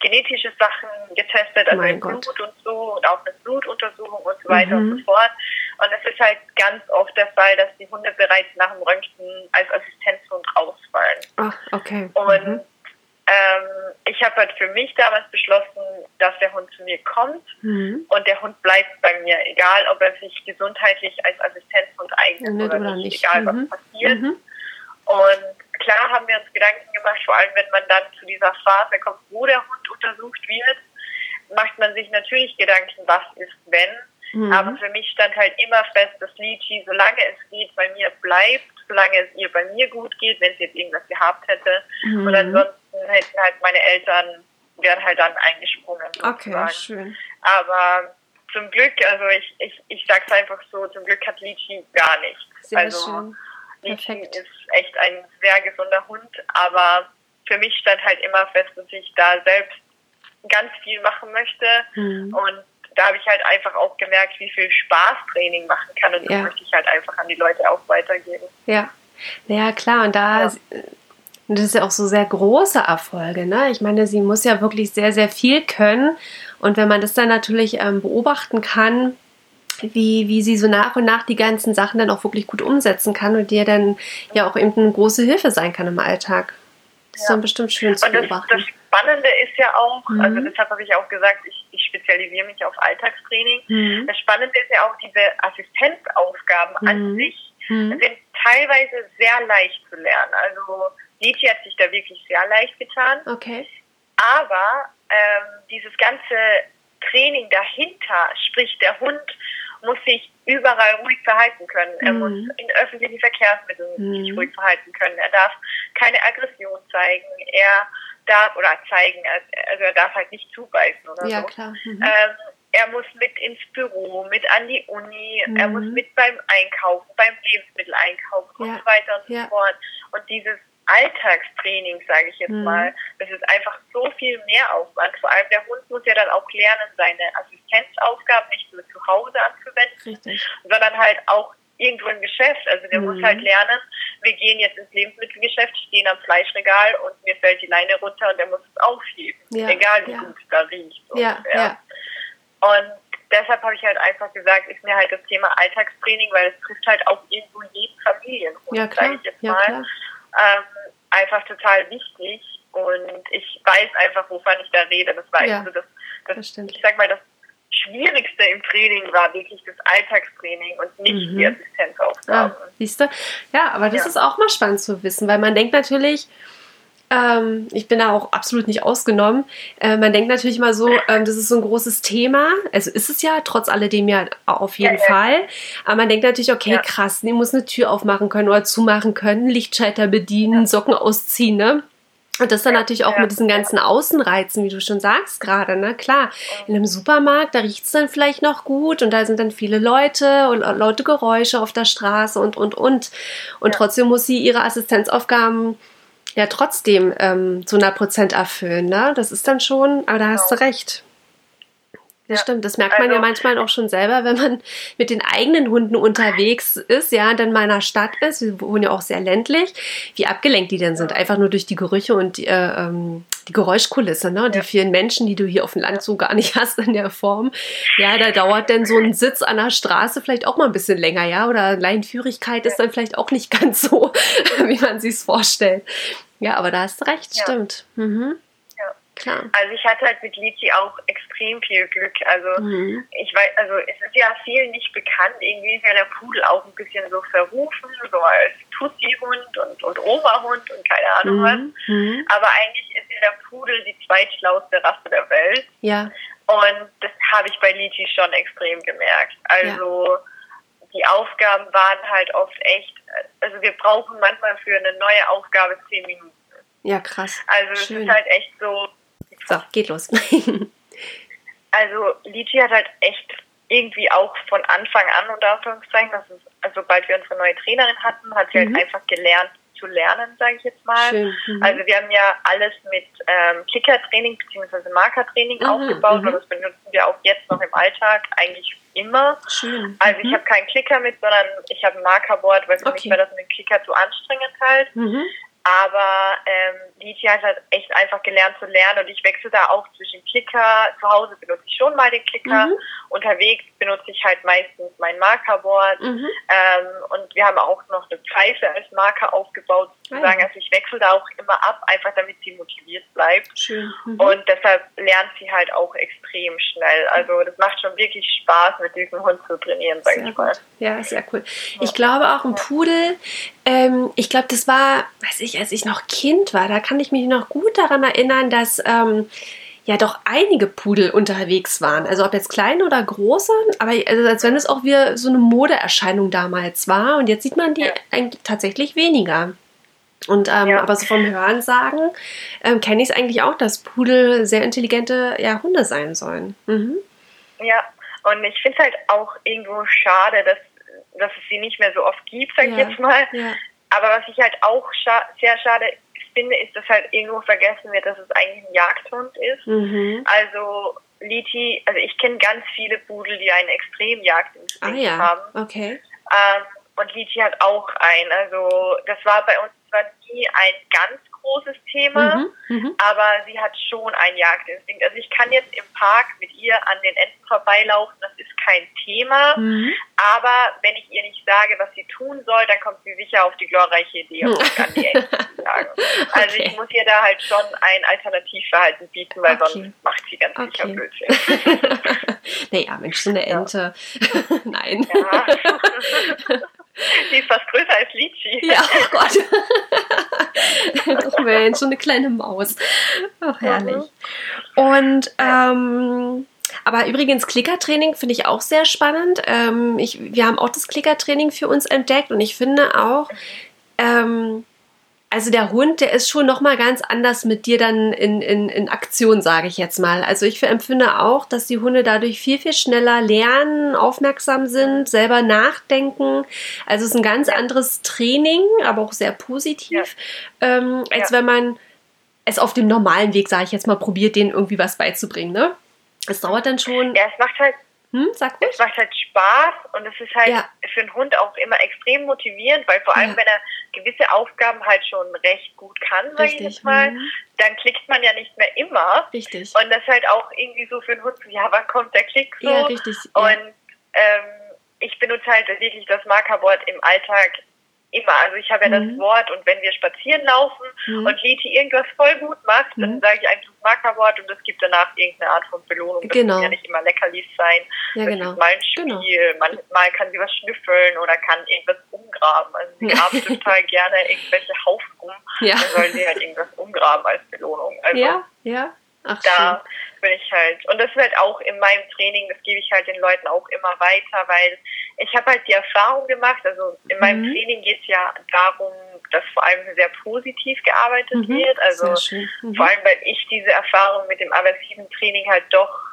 genetische Sachen getestet, also mein Blut und so und auch eine Blutuntersuchung und so weiter mhm. und so fort. Und es ist halt ganz oft der Fall, dass die Hunde bereits nach dem Röntgen als Assistenzhund rausfallen. Ach, okay. Und mhm ähm, ich habe halt für mich damals beschlossen, dass der Hund zu mir kommt mhm. und der Hund bleibt bei mir, egal ob er sich gesundheitlich als Assistenzhund eignet oder, oder, nicht, egal mhm. was passiert. Mhm. Und klar haben wir uns Gedanken gemacht, vor allem wenn man dann zu dieser Phase kommt, wo der Hund untersucht wird, macht man sich natürlich Gedanken, was ist, wenn. Mhm. Aber für mich stand halt immer fest, dass Lichi, solange es geht, bei mir bleibt, solange es ihr bei mir gut geht, wenn sie jetzt irgendwas gehabt hätte. Mhm. Und ansonsten hätten halt meine Eltern, wären halt dann eingesprungen. Sozusagen. Okay, schön. Aber zum Glück, also ich, ich, ich sag's einfach so, zum Glück hat Lichi gar nichts. Sehr also schön. Lichi ist echt ein sehr gesunder Hund, aber für mich stand halt immer fest, dass ich da selbst ganz viel machen möchte mhm. und da habe ich halt einfach auch gemerkt, wie viel Spaß Training machen kann und das möchte ich halt einfach an die Leute auch weitergeben. Ja, ja klar und da ja. das ist ja auch so sehr große Erfolge. Ne? Ich meine, sie muss ja wirklich sehr, sehr viel können und wenn man das dann natürlich ähm, beobachten kann, wie, wie sie so nach und nach die ganzen Sachen dann auch wirklich gut umsetzen kann und dir dann ja auch eben eine große Hilfe sein kann im Alltag. Das ja. ist dann bestimmt schön zu beobachten. Das, das Spannende ist ja auch, mhm. also deshalb habe ich auch gesagt, ich, ich spezialisiere mich auf Alltagstraining. Mhm. Das Spannende ist ja auch, diese Assistenzaufgaben mhm. an sich mhm. sind teilweise sehr leicht zu lernen. Also Lichi hat sich da wirklich sehr leicht getan. Okay. Aber ähm, dieses ganze Training dahinter, sprich der Hund muss sich überall ruhig verhalten können. Er mhm. muss in öffentlichen Verkehrsmitteln mhm. sich ruhig verhalten können. Er darf keine Aggression zeigen. Er darf oder zeigen, also er darf halt nicht zubeißen oder ja, so. Klar. Mhm. Ähm, er muss mit ins Büro, mit an die Uni, mhm. er muss mit beim Einkaufen, beim Lebensmitteleinkauf ja. und so weiter und ja. so fort. Und dieses Alltagstraining, sage ich jetzt mhm. mal, das ist einfach so viel mehr Aufwand. Vor allem der Hund muss ja dann auch lernen, seine Assistenzaufgaben nicht nur zu Hause anzuwenden, Richtig. sondern halt auch irgendwo im Geschäft. Also der mhm. muss halt lernen, wir gehen jetzt ins Lebensmittelgeschäft, stehen am Fleischregal und mir fällt die Leine runter und der muss es aufheben. Ja. Egal wie ja. gut es da riecht. Ja, ja. Und deshalb habe ich halt einfach gesagt, ist mir halt das Thema Alltagstraining, weil es trifft halt auch irgendwo jeden Familienhund, ja, sage ich jetzt mal. Ähm, einfach total wichtig. Und ich weiß einfach, wovon ich da rede. Das war ja, also das, das, das ich sag mal, das Schwierigste im Training war wirklich das Alltagstraining und nicht mhm. die Assistenzaufgaben. Ah, siehst du? Ja, aber das ja. ist auch mal spannend zu wissen, weil man denkt natürlich, ähm, ich bin da auch absolut nicht ausgenommen. Äh, man denkt natürlich mal so, ähm, das ist so ein großes Thema. Also ist es ja, trotz alledem ja auf jeden ja, Fall. Aber man denkt natürlich, okay, ja. krass, die muss eine Tür aufmachen können oder zumachen können, Lichtschalter bedienen, Socken ausziehen, ne? Und das dann natürlich auch mit diesen ganzen Außenreizen, wie du schon sagst gerade, ne? Klar, in einem Supermarkt, da riecht es dann vielleicht noch gut und da sind dann viele Leute und laute Geräusche auf der Straße und, und, und. Und trotzdem muss sie ihre Assistenzaufgaben ja trotzdem ähm, zu einer Prozent erfüllen. Ne? Das ist dann schon, aber da genau. hast du recht. Das ja. stimmt, das merkt man also, ja manchmal auch schon selber, wenn man mit den eigenen Hunden unterwegs ist, ja, dann mal in einer Stadt ist, wir wohnen ja auch sehr ländlich, wie abgelenkt die denn sind, einfach nur durch die Gerüche und die, äh, ähm, die Geräuschkulisse, ne? die vielen Menschen, die du hier auf dem Land so gar nicht hast in der Form. Ja, da dauert denn so ein Sitz an der Straße vielleicht auch mal ein bisschen länger, ja, oder Leinführigkeit ist dann vielleicht auch nicht ganz so, wie man sich es vorstellt. Ja, aber da hast du recht, ja. stimmt. Mhm. Klar. Also ich hatte halt mit Lichi auch extrem viel Glück. Also mhm. ich weiß, also es ist ja vielen nicht bekannt. Irgendwie ist ja der Pudel auch ein bisschen so verrufen, so als Tussi-Hund und, und Oma-Hund und keine Ahnung mhm. was. Mhm. Aber eigentlich ist ja der Pudel die zweitschlauste Rasse der Welt. Ja. Und das habe ich bei Lichi schon extrem gemerkt. Also ja die Aufgaben waren halt oft echt, also wir brauchen manchmal für eine neue Aufgabe zehn Minuten. Ja, krass. Also es ist halt echt so. So, geht los. also Lichi hat halt echt irgendwie auch von Anfang an, unter Anführungszeichen, das ist, also sobald wir unsere neue Trainerin hatten, hat sie halt mhm. halt einfach gelernt, zu lernen, sage ich jetzt mal. Mhm. Also wir haben ja alles mit ähm, Klickertraining bzw. Markertraining mhm. aufgebaut mhm. und das benutzen wir auch jetzt noch im Alltag eigentlich immer. Schön. Also ich mhm. habe keinen Klicker mit, sondern ich habe ein Markerboard, weil für okay. mich war das mit dem Klicker zu anstrengend halt. Mhm. Aber ähm, Liti hat halt echt einfach gelernt zu lernen und ich wechsle da auch zwischen Klicker. Zu Hause benutze ich schon mal den Klicker. Mhm. Unterwegs benutze ich halt meistens mein Markerboard. Mhm. Ähm, und wir haben auch noch eine Pfeife als Marker aufgebaut, sozusagen. Ah, Also ich wechsle da auch immer ab, einfach damit sie motiviert bleibt. Schön. Mhm. Und deshalb lernt sie halt auch extrem schnell. Also das macht schon wirklich Spaß, mit diesem Hund zu trainieren, sag sehr ich mal. Gut. Ja, sehr cool. Ich glaube auch ein Pudel, ähm, ich glaube, das war, weiß ich, als ich noch Kind war, da kann ich mich noch gut daran erinnern, dass ähm, ja doch einige Pudel unterwegs waren. Also ob jetzt kleine oder große, aber also als wenn es auch wieder so eine Modeerscheinung damals war. Und jetzt sieht man die ja. eigentlich tatsächlich weniger. Und ähm, ja. aber so vom Hören sagen ähm, kenne ich es eigentlich auch, dass Pudel sehr intelligente ja, Hunde sein sollen. Mhm. Ja, und ich finde es halt auch irgendwo schade, dass, dass es sie nicht mehr so oft gibt, sag ja. ich jetzt mal. Aber was ich halt auch scha sehr schade finde, ist, dass halt irgendwo vergessen wird, dass es eigentlich ein Jagdhund ist. Mhm. Also Liti, also ich kenne ganz viele Pudel, die einen extrem Jagdinstinkt ah, ja. haben. Okay. Ähm, und Liti hat auch einen. Also das war bei uns zwar nie ein ganz großes Thema, mhm, mhm, aber sie hat schon einen Jagdinstinkt. Also ich kann jetzt im Park mit ihr an den Enten vorbeilaufen, das ist kein Thema, mhm. aber wenn ich ihr nicht sage, was sie tun soll, dann kommt sie sicher auf die glorreiche Idee, um an die Enten zu sagen. Also okay. ich muss ihr da halt schon ein Alternativverhalten bieten, weil okay. sonst macht sie ganz okay. sicher Blödsinn. naja, Mensch, so eine Ente. Ja. Nein. Ja. Die ist fast größer als Litchi. Ja, oh Gott. oh Mensch, so eine kleine Maus. Ach, herrlich. Und, ähm, aber übrigens, Klickertraining finde ich auch sehr spannend. Ähm, ich, wir haben auch das Klickertraining für uns entdeckt und ich finde auch, ähm, also der Hund, der ist schon noch mal ganz anders mit dir dann in, in, in Aktion, sage ich jetzt mal. Also ich empfinde auch, dass die Hunde dadurch viel, viel schneller lernen, aufmerksam sind, selber nachdenken. Also es ist ein ganz anderes Training, aber auch sehr positiv, ja. ähm, als ja. wenn man es auf dem normalen Weg, sage ich jetzt mal, probiert, denen irgendwie was beizubringen. Ne? Es dauert dann schon. Ja, es macht halt hm, sag es macht halt Spaß und es ist halt ja. für einen Hund auch immer extrem motivierend, weil vor allem, ja. wenn er gewisse Aufgaben halt schon recht gut kann, sag ich jetzt mal, mhm. dann klickt man ja nicht mehr immer. Richtig. Und das ist halt auch irgendwie so für einen Hund, ja, wann kommt der Klick so? Ja, richtig. Und ähm, ich benutze halt wirklich das Markerboard im Alltag immer. Also ich habe ja mhm. das Wort und wenn wir spazieren laufen mhm. und Liti irgendwas voll gut macht, mhm. dann sage ich einfach das Markerwort und es gibt danach irgendeine Art von Belohnung. Das genau. muss ja nicht immer Leckerlis sein. Ja, das genau. ist mal ein Spiel. Genau. Manchmal kann sie was schnüffeln oder kann irgendwas umgraben. Also sie graben total gerne irgendwelche Haufen um. Ja. Dann sollen sie halt irgendwas umgraben als Belohnung. Also ja, ja. Ach, da schön. bin ich halt. Und das ist halt auch in meinem Training, das gebe ich halt den Leuten auch immer weiter, weil ich habe halt die Erfahrung gemacht, also in meinem mhm. Training geht es ja darum, dass vor allem sehr positiv gearbeitet mhm. wird. Also mhm. vor allem, weil ich diese Erfahrung mit dem aversiven Training halt doch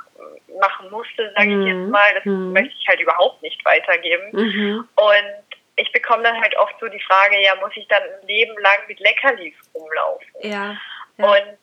machen musste, sage ich jetzt mhm. mal. Das mhm. möchte ich halt überhaupt nicht weitergeben. Mhm. Und ich bekomme dann halt oft so die Frage, ja, muss ich dann ein Leben lang mit Leckerlis rumlaufen? Ja. ja. Und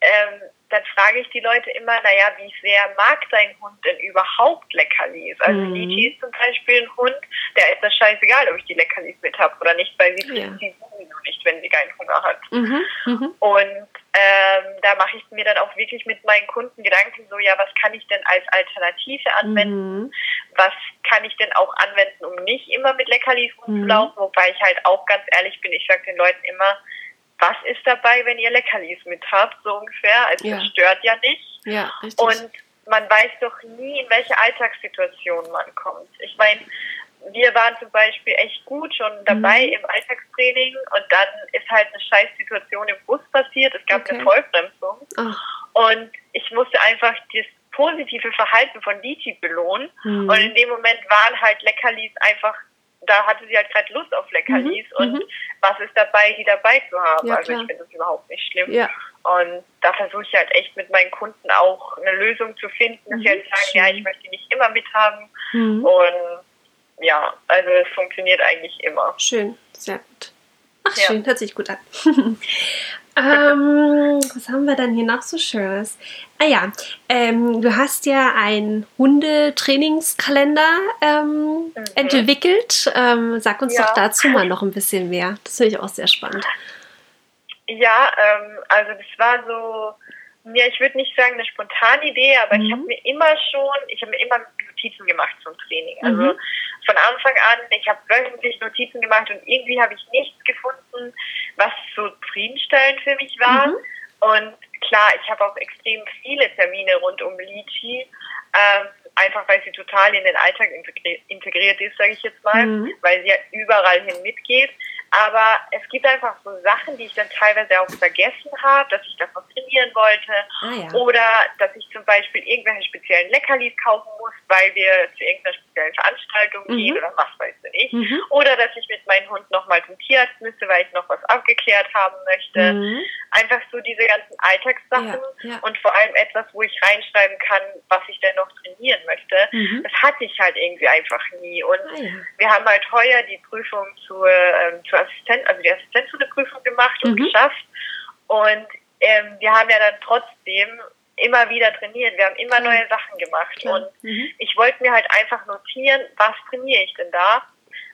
ähm, dann frage ich die Leute immer, naja, wie sehr mag dein Hund denn überhaupt Leckerlis? Also mhm. Liti ist zum Beispiel ein Hund, der ist das scheißegal, ob ich die Leckerlis mit habe oder nicht, weil sie ja. sie sowieso nicht, wenn sie keinen Hunger hat. Mhm. Mhm. Und ähm, da mache ich mir dann auch wirklich mit meinen Kunden Gedanken so, ja, was kann ich denn als Alternative anwenden? Mhm. Was kann ich denn auch anwenden, um nicht immer mit Leckerlis rumzulaufen? Mhm. Wobei ich halt auch ganz ehrlich bin, ich sage den Leuten immer, was ist dabei, wenn ihr Leckerlis mit habt, so ungefähr. Also ja. das stört ja nicht. Ja, richtig. Und man weiß doch nie, in welche Alltagssituation man kommt. Ich meine, wir waren zum Beispiel echt gut schon dabei mhm. im Alltagstraining und dann ist halt eine Scheißsituation im Bus passiert. Es gab okay. eine Vollbremsung. Oh. Und ich musste einfach das positive Verhalten von Liti belohnen. Mhm. Und in dem Moment waren halt Leckerlis einfach da hatte sie halt gerade Lust auf Leckerlis mhm, und mhm. was ist dabei, die dabei zu haben. Ja, also ich finde das überhaupt nicht schlimm. Ja. Und da versuche ich halt echt mit meinen Kunden auch eine Lösung zu finden, dass mhm, sie halt sagen, ja, ich möchte die nicht immer mithaben. Mhm. Und ja, also es funktioniert eigentlich immer. Schön, sehr gut. Ach, ja. schön, hört sich gut an. ähm, was haben wir dann hier noch so Schönes? Ah ja, ähm, du hast ja einen Hundetrainingskalender ähm, mhm. entwickelt. Ähm, sag uns ja. doch dazu mal noch ein bisschen mehr. Das finde ich auch sehr spannend. Ja, ähm, also das war so, ja, ich würde nicht sagen eine spontane Idee, aber mhm. ich habe mir immer schon, ich habe mir immer Notizen gemacht zum Training. Also mhm. von Anfang an, ich habe wöchentlich Notizen gemacht und irgendwie habe ich nichts gefunden, was so zufriedenstellend für mich war. Mhm. Und klar, ich habe auch extrem viele Termine rund um Lichi. Ähm, einfach weil sie total in den Alltag integriert ist, sage ich jetzt mal, mhm. weil sie ja überall hin mitgeht. Aber es gibt einfach so Sachen, die ich dann teilweise auch vergessen habe, dass ich davon trainieren wollte. Ah, ja. Oder dass ich zum Beispiel irgendwelche speziellen Leckerlis kaufen muss, weil wir zu irgendeiner speziellen Veranstaltung mhm. gehen oder was weiß ich. Mhm. Oder dass ich mit meinem Hund nochmal zum Tierarzt müsste, weil ich noch was abgeklärt haben möchte. Mhm. Einfach so diese ganzen Alltagssachen ja, ja. und vor allem etwas, wo ich reinschreiben kann, was ich denn noch trainieren möchte. Mhm. Das hatte ich halt irgendwie einfach nie. Und ah, wir haben halt heuer die Prüfung zur, ähm, zur Assistent, also die Assistenzhundeprüfung gemacht und mhm. geschafft. Und ähm, wir haben ja dann trotzdem immer wieder trainiert. Wir haben immer neue Sachen gemacht. Klar. Und mhm. ich wollte mir halt einfach notieren, was trainiere ich denn da?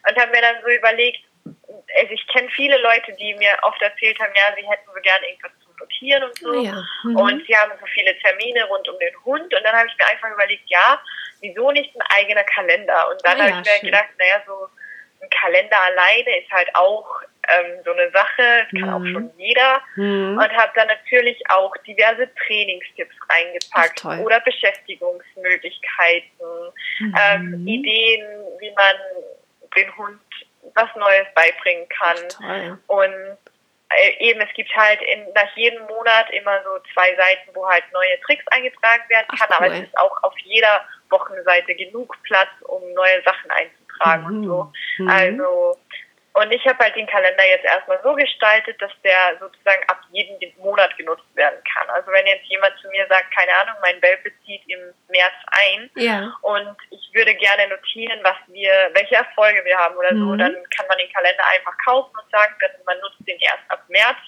Und habe mir dann so überlegt, also ich kenne viele Leute, die mir oft erzählt haben, ja, sie hätten so gerne irgendwas zum Notieren und so. Ja. Mhm. Und sie haben so viele Termine rund um den Hund. Und dann habe ich mir einfach überlegt, ja, wieso nicht ein eigener Kalender? Und dann ah, habe ich mir schön. gedacht, naja, so ein Kalender alleine ist halt auch ähm, so eine Sache, das kann mhm. auch schon jeder. Mhm. Und habe dann natürlich auch diverse Trainingstipps reingepackt oder Beschäftigungsmöglichkeiten, mhm. ähm, Ideen, wie man den Hund was Neues beibringen kann. Und äh, eben, es gibt halt in, nach jedem Monat immer so zwei Seiten, wo halt neue Tricks eingetragen werden kann, Ach, cool. aber es ist auch auf jeder Wochenseite genug Platz, um neue Sachen einzutragen tragen mhm. und so. Mhm. Also, und ich habe halt den Kalender jetzt erstmal so gestaltet, dass der sozusagen ab jedem Monat genutzt werden kann. Also wenn jetzt jemand zu mir sagt, keine Ahnung, mein Welpe zieht im März ein ja. und ich würde gerne notieren, was wir, welche Erfolge wir haben oder mhm. so, dann kann man den Kalender einfach kaufen und sagen, man nutzt den erst ab März.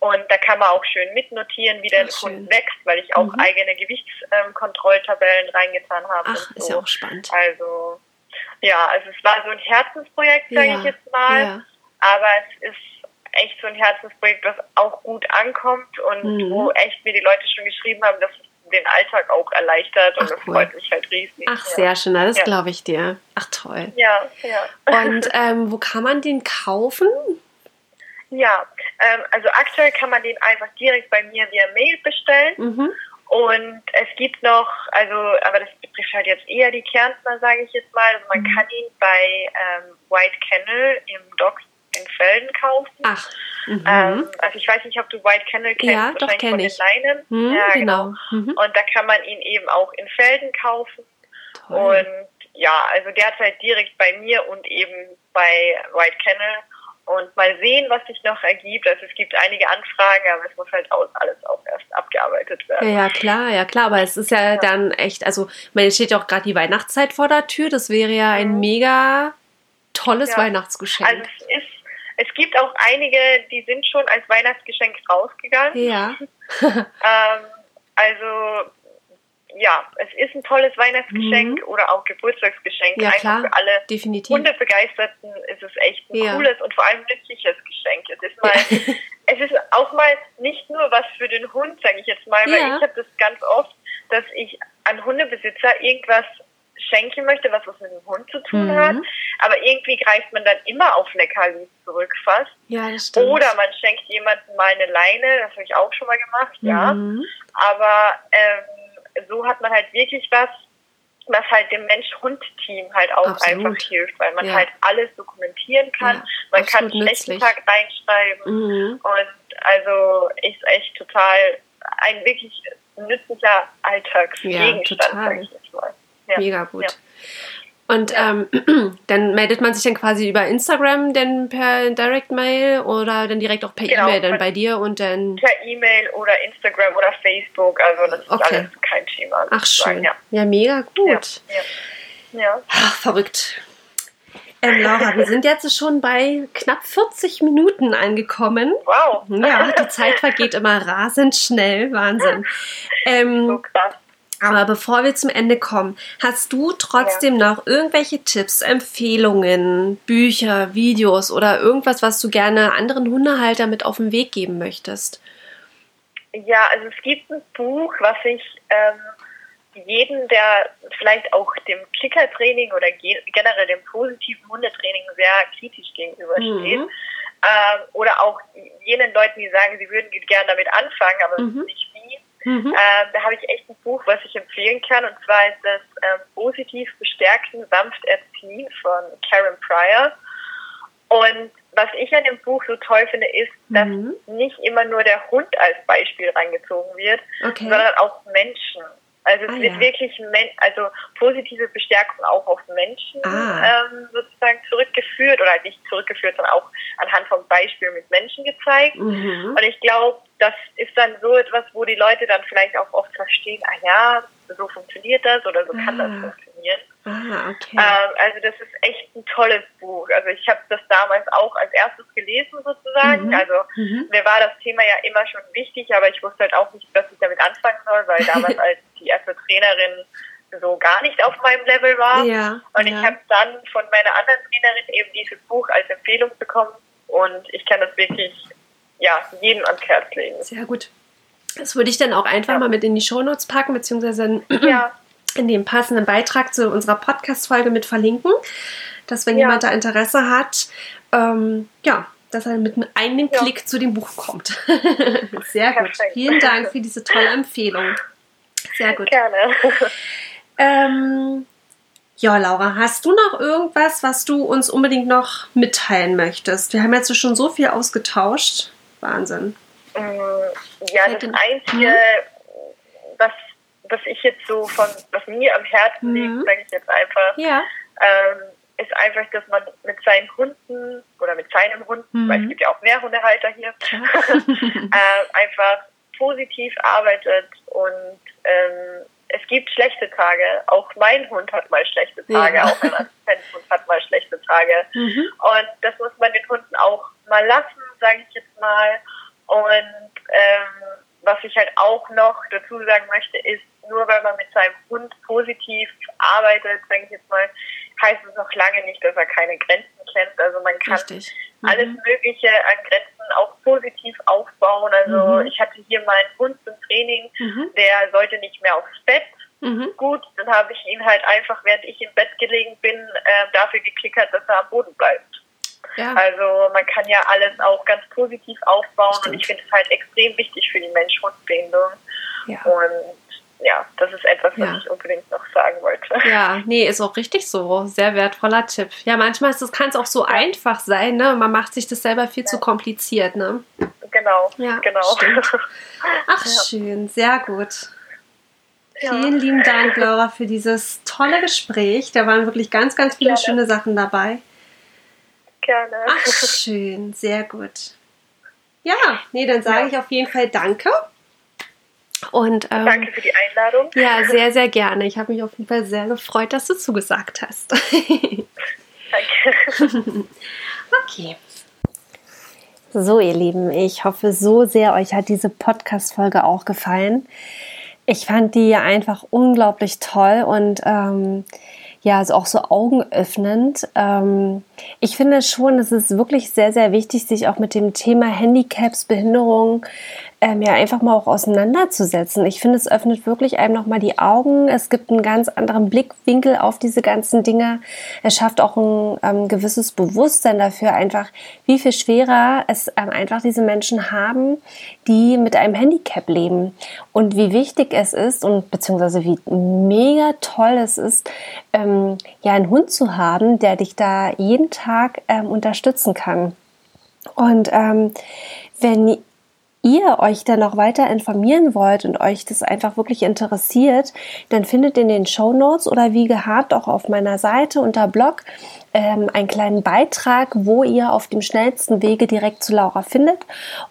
Und da kann man auch schön mitnotieren, wie der Hund wächst, weil ich auch mhm. eigene Gewichtskontrolltabellen reingetan habe. Ach, so. ist ja auch spannend. Also ja, also es war so ein Herzensprojekt, sage ja, ich jetzt mal. Ja. Aber es ist echt so ein Herzensprojekt, das auch gut ankommt und mhm. wo echt mir die Leute schon geschrieben haben, dass es den Alltag auch erleichtert und Ach, das cool. freut mich halt riesig. Ach, ja. sehr schön, das glaube ich dir. Ach, toll. Ja, ja. Und ähm, wo kann man den kaufen? Ja, ähm, also aktuell kann man den einfach direkt bei mir via Mail bestellen. Mhm. Und es gibt noch, also, aber das betrifft halt jetzt eher die Kärntner, sage ich jetzt mal. Also man mhm. kann ihn bei ähm, White Kennel im Docks in Felden kaufen. Ach. Mhm. Ähm, also ich weiß nicht, ob du White Kennel kennst, ja, doch, kenn ich. Leinen. Mhm, ja, genau. genau. Mhm. Und da kann man ihn eben auch in Felden kaufen. Toll. Und ja, also derzeit direkt bei mir und eben bei White Kennel und mal sehen, was sich noch ergibt. Also es gibt einige Anfragen, aber es muss halt alles auch erst abgearbeitet werden. Ja, klar, ja klar, aber es ist ja, ja. dann echt, also meine steht ja auch gerade die Weihnachtszeit vor der Tür, das wäre ja ein mhm. mega tolles ja. Weihnachtsgeschenk. Also es ist, es gibt auch einige, die sind schon als Weihnachtsgeschenk rausgegangen. Ja. ähm, also ja, es ist ein tolles Weihnachtsgeschenk mhm. oder auch Geburtstagsgeschenk. Ja, klar, für alle definitiv. Hundebegeisterten ist es echt ein ja. cooles und vor allem nützliches Geschenk. Es ist mal, ja. es ist auch mal nicht nur was für den Hund, sage ich jetzt mal, weil ja. ich habe das ganz oft, dass ich an Hundebesitzer irgendwas schenken möchte, was was mit dem Hund zu tun mhm. hat. Aber irgendwie greift man dann immer auf Leckerlis zurück fast. Ja, das stimmt. Oder man schenkt jemandem mal eine Leine, das habe ich auch schon mal gemacht, mhm. ja. Aber ähm, so hat man halt wirklich was, was halt dem Mensch-Hund-Team halt auch Absolut. einfach hilft, weil man ja. halt alles dokumentieren kann. Ja, man kann schlechten Tag reinschreiben mhm. und also ist echt total ein wirklich nützlicher Alltagsgegenstand, ja, total. sag ich jetzt mal. Ja. Mega gut. Und ähm, dann meldet man sich dann quasi über Instagram denn per Direct Mail oder dann direkt auch per genau, E-Mail dann bei dir und dann. Per E-Mail oder Instagram oder Facebook, also das ist okay. alles kein Thema. Ach schön. Ja. ja, mega gut. Ja. ja. Ach, verrückt. Ähm, Laura, wir sind jetzt schon bei knapp 40 Minuten angekommen. Wow. Ja, die Zeit vergeht immer rasend schnell. Wahnsinn. Ähm, so krass. Aber bevor wir zum Ende kommen, hast du trotzdem ja. noch irgendwelche Tipps, Empfehlungen, Bücher, Videos oder irgendwas, was du gerne anderen Hundehaltern mit auf den Weg geben möchtest? Ja, also es gibt ein Buch, was ich ähm, jeden, der vielleicht auch dem Klickertraining oder generell dem positiven Hundetraining sehr kritisch gegenübersteht, mhm. ähm, oder auch jenen Leuten, die sagen, sie würden gerne damit anfangen, aber mhm. nicht Mhm. Ähm, da habe ich echt ein Buch, was ich empfehlen kann. Und zwar ist das ähm, Positiv bestärken, sanft erziehen von Karen Pryor. Und was ich an dem Buch so toll finde, ist, dass mhm. nicht immer nur der Hund als Beispiel reingezogen wird, okay. sondern auch Menschen. Also es ah, wird ja. wirklich also positive Bestärkung auch auf Menschen ah. ähm, sozusagen zurückgeführt oder halt nicht zurückgeführt, sondern auch anhand vom Beispiel mit Menschen gezeigt. Mhm. Und ich glaube, das ist dann so etwas, wo die Leute dann vielleicht auch oft verstehen, ah ja, so funktioniert das oder so kann ah. das funktionieren. Ah, okay. Ähm, also das ist echt ein tolles Buch. Also ich habe das damals auch als erstes gelesen sozusagen. Mhm. Also mhm. mir war das Thema ja immer schon wichtig, aber ich wusste halt auch nicht, dass ich damit anfangen soll, weil damals als die erste Trainerin so gar nicht auf meinem Level war. Ja, und ich ja. habe dann von meiner anderen Trainerin eben dieses Buch als Empfehlung bekommen und ich kann das wirklich ja, jedem ans Herz legen. Sehr gut. Das würde ich dann auch einfach ja. mal mit in die Shownotes packen, beziehungsweise ja. in dem passenden Beitrag zu unserer Podcast-Folge mit verlinken, dass wenn ja. jemand da Interesse hat, ähm, ja, dass er mit einem Klick zu dem Buch kommt. Sehr gut. Perfekt. Vielen Dank für diese tolle Empfehlung. Sehr gut. Gerne. Ähm, ja, Laura, hast du noch irgendwas, was du uns unbedingt noch mitteilen möchtest? Wir haben jetzt schon so viel ausgetauscht. Wahnsinn. Mm, ja, das Einzige, was, was ich jetzt so von, was mir am Herzen mhm. liegt, sage ich jetzt einfach, ja. ähm, ist einfach, dass man mit seinen Hunden oder mit seinem Hund, mhm. weil es gibt ja auch mehr Hundehalter hier, äh, einfach positiv arbeitet und ähm, es gibt schlechte Tage. Auch mein Hund hat mal schlechte Tage, ja. auch mein Assistenzhund hat mal schlechte Tage. Mhm. Und das muss man den Hunden auch mal lassen, sage ich jetzt mal. Und ähm, was ich halt auch noch dazu sagen möchte, ist, nur weil man mit seinem Hund positiv arbeitet, sage ich jetzt mal, heißt es noch lange nicht, dass er keine Grenzen kennt. Also man kann mhm. alles Mögliche an Grenzen auch positiv aufbauen. Also mhm. ich hatte hier meinen Hund zum Training, mhm. der sollte nicht mehr aufs Bett. Mhm. Gut, dann habe ich ihn halt einfach, während ich im Bett gelegen bin, äh, dafür geklickert, dass er am Boden bleibt. Ja. Also man kann ja alles auch ganz positiv aufbauen Stimmt. und ich finde es halt extrem wichtig für die Mensch-Hund-Bindung. Ja. Und ja, das ist etwas, was ja. ich unbedingt noch sagen wollte. Ja, nee, ist auch richtig so. Sehr wertvoller Tipp. Ja, manchmal kann es auch so ja. einfach sein, ne? Man macht sich das selber viel ja. zu kompliziert, ne? Genau, ja, genau. Stimmt. Ach, schön, sehr gut. Vielen lieben Dank, Laura, für dieses tolle Gespräch. Da waren wirklich ganz, ganz viele schöne Sachen dabei. Gerne. Ach, schön, sehr gut. Ja, nee, dann sage ich auf jeden Fall Danke. Und, ähm, Danke für die Einladung. Ja, sehr, sehr gerne. Ich habe mich auf jeden Fall sehr gefreut, dass du zugesagt hast. Danke. okay. So, ihr Lieben, ich hoffe so sehr, euch hat diese Podcast-Folge auch gefallen. Ich fand die einfach unglaublich toll und ähm, ja, also auch so augenöffnend. Ähm, ich finde schon, es ist wirklich sehr, sehr wichtig, sich auch mit dem Thema Handicaps, Behinderung ähm, ja einfach mal auch auseinanderzusetzen. Ich finde, es öffnet wirklich einem nochmal die Augen. Es gibt einen ganz anderen Blickwinkel auf diese ganzen Dinge. Es schafft auch ein ähm, gewisses Bewusstsein dafür, einfach wie viel schwerer es ähm, einfach diese Menschen haben, die mit einem Handicap leben und wie wichtig es ist und beziehungsweise wie mega toll es ist, ähm, ja einen Hund zu haben, der dich da jeden Tag ähm, unterstützen kann. Und ähm, wenn ihr euch dann noch weiter informieren wollt und euch das einfach wirklich interessiert, dann findet in den Show Notes oder wie gehabt auch auf meiner Seite unter Blog ähm, einen kleinen Beitrag, wo ihr auf dem schnellsten Wege direkt zu Laura findet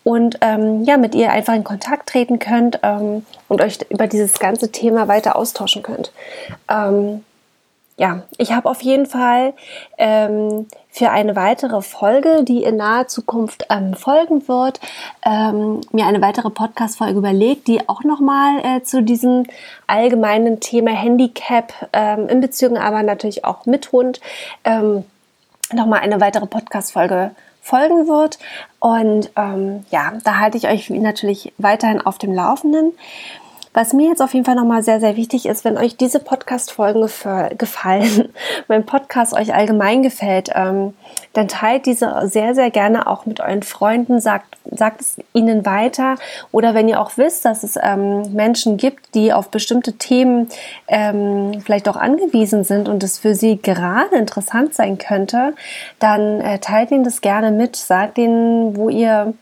und ähm, ja mit ihr einfach in Kontakt treten könnt ähm, und euch über dieses ganze Thema weiter austauschen könnt. Ähm, ja, ich habe auf jeden Fall ähm, für eine weitere Folge, die in naher Zukunft ähm, folgen wird, ähm, mir eine weitere Podcast-Folge überlegt, die auch nochmal äh, zu diesem allgemeinen Thema Handicap ähm, in Beziehung, aber natürlich auch mit Hund, ähm, nochmal eine weitere Podcast-Folge folgen wird. Und ähm, ja, da halte ich euch natürlich weiterhin auf dem Laufenden. Was mir jetzt auf jeden Fall nochmal sehr, sehr wichtig ist, wenn euch diese Podcast-Folgen gefallen, mein Podcast euch allgemein gefällt, ähm, dann teilt diese sehr, sehr gerne auch mit euren Freunden, sagt, sagt es ihnen weiter. Oder wenn ihr auch wisst, dass es ähm, Menschen gibt, die auf bestimmte Themen ähm, vielleicht auch angewiesen sind und es für sie gerade interessant sein könnte, dann äh, teilt ihnen das gerne mit, sagt ihnen, wo ihr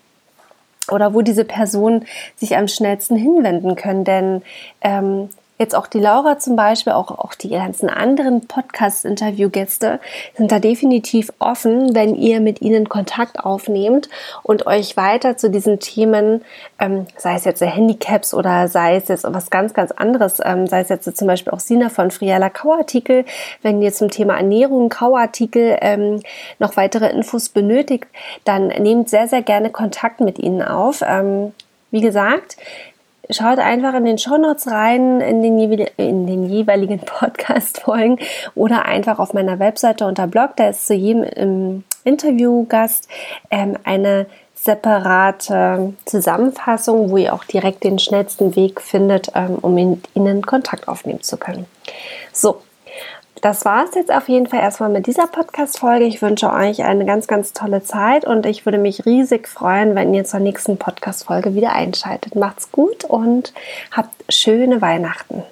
oder wo diese Personen sich am schnellsten hinwenden können. Denn ähm, jetzt auch die Laura zum Beispiel, auch, auch die ganzen anderen Podcast-Interview-Gäste sind da definitiv offen, wenn ihr mit ihnen Kontakt aufnehmt und euch weiter zu diesen Themen, ähm, sei es jetzt Handicaps oder sei es jetzt was ganz, ganz anderes, ähm, sei es jetzt zum Beispiel auch Sina von Friella Kauartikel, wenn ihr zum Thema Ernährung Kauartikel ähm, noch weitere Infos benötigt, dann nehmt sehr, sehr gerne Kontakt mit ihnen auf. Ähm, wie gesagt, schaut einfach in den Shownotes rein, in den, in den jeweiligen Podcast-Folgen oder einfach auf meiner Webseite unter Blog. Da ist zu jedem ähm, Interviewgast ähm, eine separate Zusammenfassung, wo ihr auch direkt den schnellsten Weg findet, ähm, um mit ihnen Kontakt aufnehmen zu können. So, das war es jetzt auf jeden Fall erstmal mit dieser Podcast-Folge. Ich wünsche euch eine ganz, ganz tolle Zeit und ich würde mich riesig freuen, wenn ihr zur nächsten Podcast-Folge wieder einschaltet. Macht's gut und habt schöne Weihnachten.